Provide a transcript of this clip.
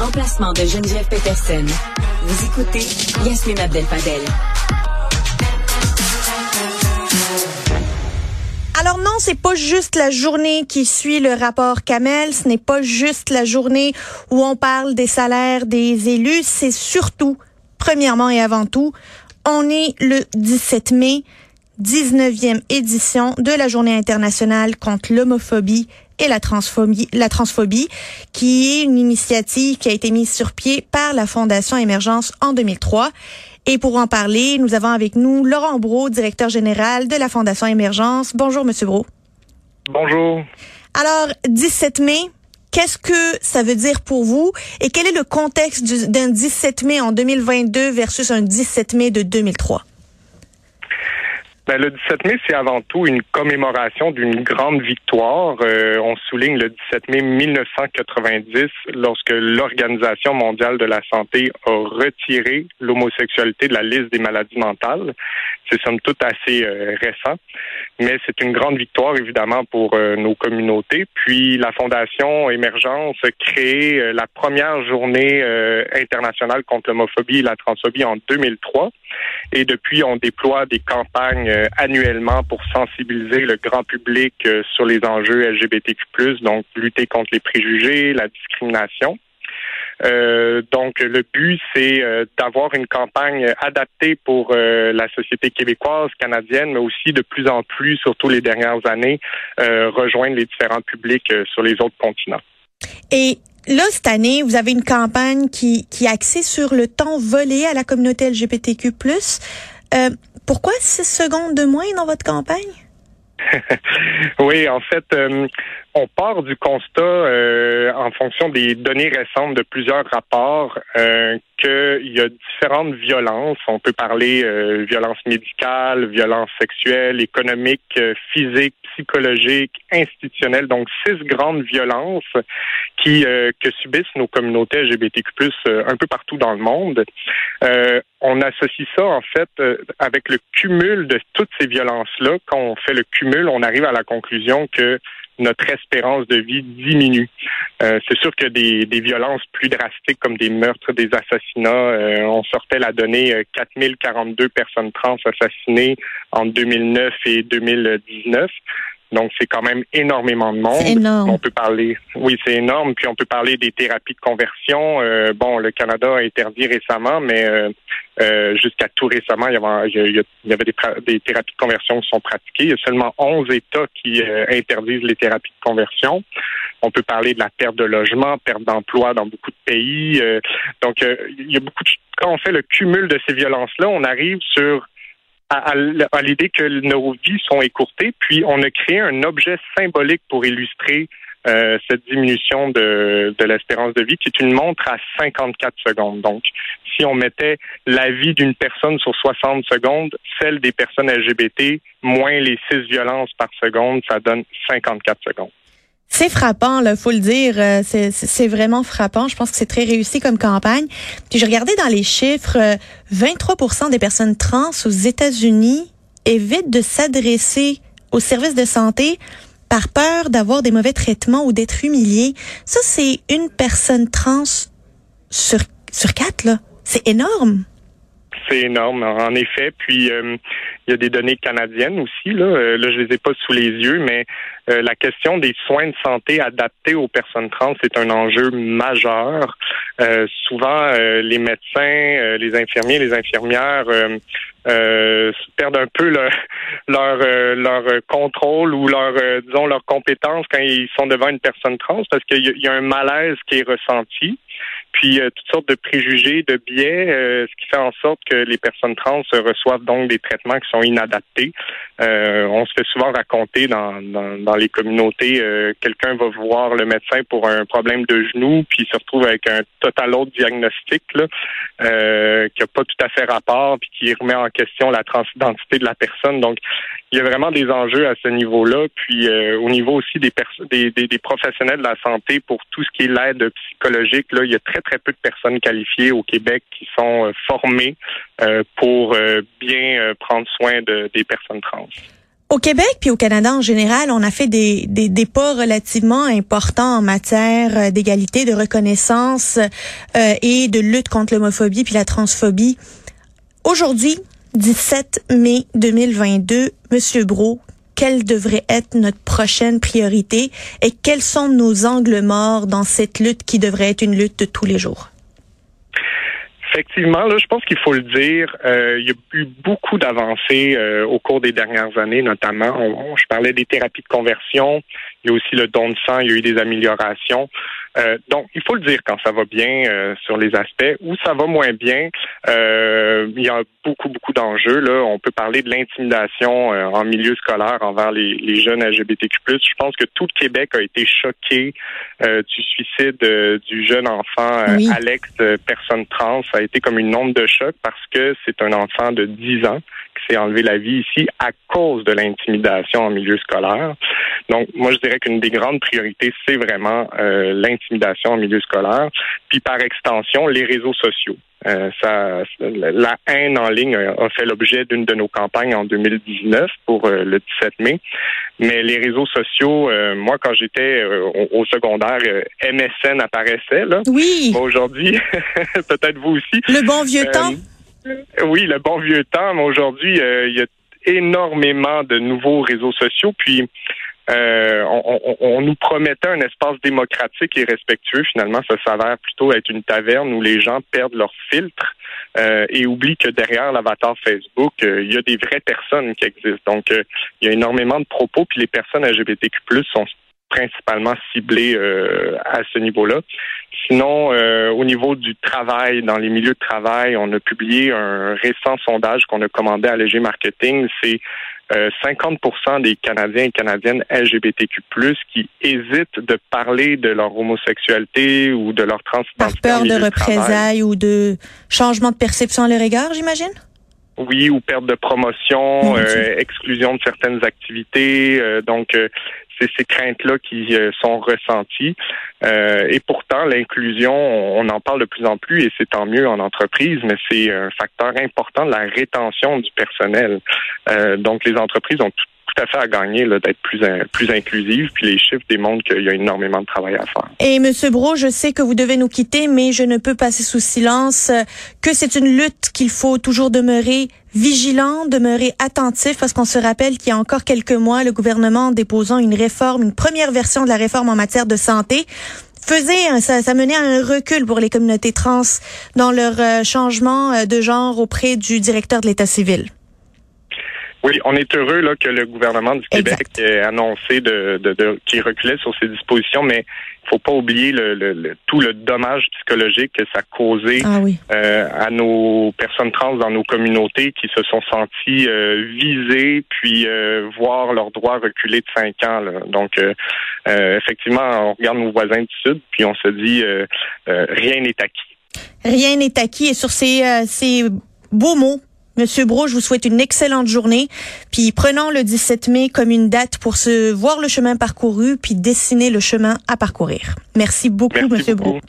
remplacement de Geneviève Peterson. Vous écoutez Abdel-Fadel. Alors non, c'est pas juste la journée qui suit le rapport Camel, ce n'est pas juste la journée où on parle des salaires des élus, c'est surtout, premièrement et avant tout, on est le 17 mai, 19e édition de la Journée internationale contre l'homophobie et la transphobie, la transphobie, qui est une initiative qui a été mise sur pied par la Fondation Émergence en 2003. Et pour en parler, nous avons avec nous Laurent Brault, directeur général de la Fondation Émergence. Bonjour, Monsieur Brault. Bonjour. Alors, 17 mai, qu'est-ce que ça veut dire pour vous et quel est le contexte d'un 17 mai en 2022 versus un 17 mai de 2003? Ben, le 17 mai, c'est avant tout une commémoration d'une grande victoire. Euh, on souligne le 17 mai 1990 lorsque l'Organisation mondiale de la santé a retiré l'homosexualité de la liste des maladies mentales. C'est somme toute assez euh, récent, mais c'est une grande victoire évidemment pour euh, nos communautés. Puis la Fondation Émergence a créé la première journée internationale contre l'homophobie et la transphobie en 2003. Et depuis, on déploie des campagnes euh, annuellement pour sensibiliser le grand public euh, sur les enjeux LGBTQ+, donc lutter contre les préjugés, la discrimination. Euh, donc, le but, c'est d'avoir une campagne adaptée pour la société québécoise, canadienne, mais aussi de plus en plus, surtout les dernières années, rejoindre les différents publics sur les autres continents. Là, cette année, vous avez une campagne qui, qui est axée sur le temps volé à la communauté LGBTQ+. Euh, pourquoi 6 secondes de moins dans votre campagne? oui, en fait, euh, on part du constat, euh, en fonction des données récentes de plusieurs rapports, euh, qu'il y a différentes violences. On peut parler euh, violence médicale, violence sexuelle, économique, euh, physique, psychologique, institutionnelle. Donc, six grandes violences qui que subissent nos communautés LGBTQ+, un peu partout dans le monde. on associe ça, en fait, avec le cumul de toutes ces violences-là. Quand on fait le cumul, on arrive à la conclusion que notre espérance de vie diminue. Euh, c'est sûr que des, des violences plus drastiques comme des meurtres, des assassinats, euh, on sortait la donnée 4042 euh, personnes trans assassinées en 2009 et 2019. Donc, c'est quand même énormément de monde. Énorme. On peut parler, oui, c'est énorme. Puis on peut parler des thérapies de conversion. Euh, bon, le Canada a interdit récemment, mais euh, euh, jusqu'à tout récemment, il y avait, il y avait des, des, thérapies de conversion qui sont pratiquées. Il y a seulement 11 États qui interdisent les thérapies de conversion. On peut parler de la perte de logement, perte d'emploi dans beaucoup de pays. donc, il y a beaucoup de... Quand on fait le cumul de ces violences-là, on arrive sur à, l'idée que nos vies sont écourtées, puis on a créé un objet symbolique pour illustrer euh, cette diminution de, de l'espérance de vie, qui est une montre à 54 secondes. Donc, si on mettait la vie d'une personne sur 60 secondes, celle des personnes LGBT, moins les 6 violences par seconde, ça donne 54 secondes. C'est frappant, là, faut le dire. Euh, c'est vraiment frappant. Je pense que c'est très réussi comme campagne. Puis je regardais dans les chiffres, 23% euh, des personnes trans aux États-Unis évitent de s'adresser aux services de santé par peur d'avoir des mauvais traitements ou d'être humiliés. Ça, c'est une personne trans sur, sur quatre, là. C'est énorme. C'est énorme, en effet. Puis euh, il y a des données canadiennes aussi. Là, euh, là je les ai pas sous les yeux, mais euh, la question des soins de santé adaptés aux personnes trans est un enjeu majeur. souvent, les médecins, les infirmiers, les infirmières perdent un peu leur leur, leur contrôle ou leur disons leur compétence quand ils sont devant une personne trans parce qu'il y, a un malaise qui est ressenti puis euh, toutes sortes de préjugés, de biais, euh, ce qui fait en sorte que les personnes trans reçoivent donc des traitements qui sont inadaptés. Euh, on se fait souvent raconter dans, dans, les communautés, quelqu'un va voir le médecin pour un problème de genou, puis il se retrouve avec un total autre diagnostic là, qui n'a pas tout à fait rapport, puis qui remet en question la transidentité de la personne. Donc, il y a vraiment des enjeux à ce niveau-là. Puis au niveau aussi des, des, des, des, professionnels de la santé pour tout ce qui est l'aide psychologique, là, il y a très très peu de personnes qualifiées au Québec qui sont euh, formées euh, pour euh, bien prendre soin de, des personnes trans. Au Québec puis au Canada en général, on a fait des, des, des pas relativement importants en matière euh, d'égalité, de reconnaissance euh, et de lutte contre l'homophobie puis la transphobie. Aujourd'hui, 17 mai 2022, Monsieur Bro, quelle devrait être notre prochaine priorité et quels sont nos angles morts dans cette lutte qui devrait être une lutte de tous les jours? Effectivement, là, je pense qu'il faut le dire. Euh, il y a eu beaucoup d'avancées euh, au cours des dernières années, notamment. je parlais des thérapies de conversion. Il y a aussi le don de sang. Il y a eu des améliorations. Euh, donc, il faut le dire quand ça va bien euh, sur les aspects. Où ça va moins bien, euh, il y a beaucoup, beaucoup d'enjeux. Là, on peut parler de l'intimidation en milieu scolaire envers les, les, jeunes LGBTQ+. Je pense que tout le Québec a été choqué du suicide du jeune enfant Alex, personne trans. Ça a été comme une onde de choc parce que c'est un enfant de 10 ans s'est enlevé la vie ici à cause de l'intimidation en milieu scolaire. Donc, moi, je dirais qu'une des grandes priorités, c'est vraiment euh, l'intimidation en milieu scolaire, puis par extension, les réseaux sociaux. Euh, ça, la haine en ligne a fait l'objet d'une de nos campagnes en 2019 pour euh, le 17 mai. Mais les réseaux sociaux, moi, quand j'étais au, secondaire, MSN apparaissait. Là. Oui. Aujourd'hui, peut-être vous aussi. Le bon vieux temps. Oui, le bon vieux temps. Mais aujourd'hui, il y a énormément de nouveaux réseaux sociaux. Puis euh, on, nous promettait un espace démocratique et respectueux. Finalement, ça s'avère plutôt être une taverne où les gens perdent leur filtre euh, et oublient que derrière l'avatar Facebook, euh, il y a des vraies personnes qui existent. Donc, il y a énormément de propos, puis les personnes LGBTQ+ sont principalement ciblées à ce niveau-là. Sinon, au niveau du travail, dans les milieux de travail, on a publié un récent sondage qu'on a commandé à Léger Marketing. C'est 50% euh, des Canadiens et Canadiennes LGBTQ+, qui hésitent de parler de leur homosexualité ou de leur transidentité. Par peur de représailles ou de changement de perception à leur égard, j'imagine? Oui, ou perte de promotion, euh, exclusion de certaines activités. Euh, donc, c'est ces craintes-là qui euh, sont ressenties. Euh, et pourtant, l'inclusion, on en parle de plus en plus et c'est tant mieux en entreprise, mais c'est un facteur important de la rétention du personnel. Euh, donc, les entreprises ont tout à fait à gagner d'être plus, plus inclusive. Puis les chiffres démontrent qu'il y a énormément de travail à faire. Et Monsieur Bro, je sais que vous devez nous quitter, mais je ne peux passer sous silence que c'est une lutte qu'il faut toujours demeurer vigilant, demeurer attentif, parce qu'on se rappelle qu'il y a encore quelques mois, le gouvernement, en déposant une réforme, une première version de la réforme en matière de santé, faisait, ça, menait à un recul pour les communautés trans dans leur euh, changement euh, de genre auprès du directeur de l'État civil. Oui, on est heureux là, que le gouvernement du Québec ait annoncé de, de, de qu'il reculait sur ces dispositions, mais il faut pas oublier le, le, tout le dommage psychologique que ça a causé ah euh, à nos personnes trans dans nos communautés qui se sont senties euh, visées, puis euh, voir leurs droits reculer de cinq ans. Là. Donc, effectivement, on regarde nos voisins du Sud, puis on se dit rien n'est acquis. Rien n'est acquis. Et sur ces, ces beaux mots, Monsieur Bro, je vous souhaite une excellente journée. Puis prenons le 17 mai comme une date pour se voir le chemin parcouru, puis dessiner le chemin à parcourir. Merci beaucoup, Monsieur Bro.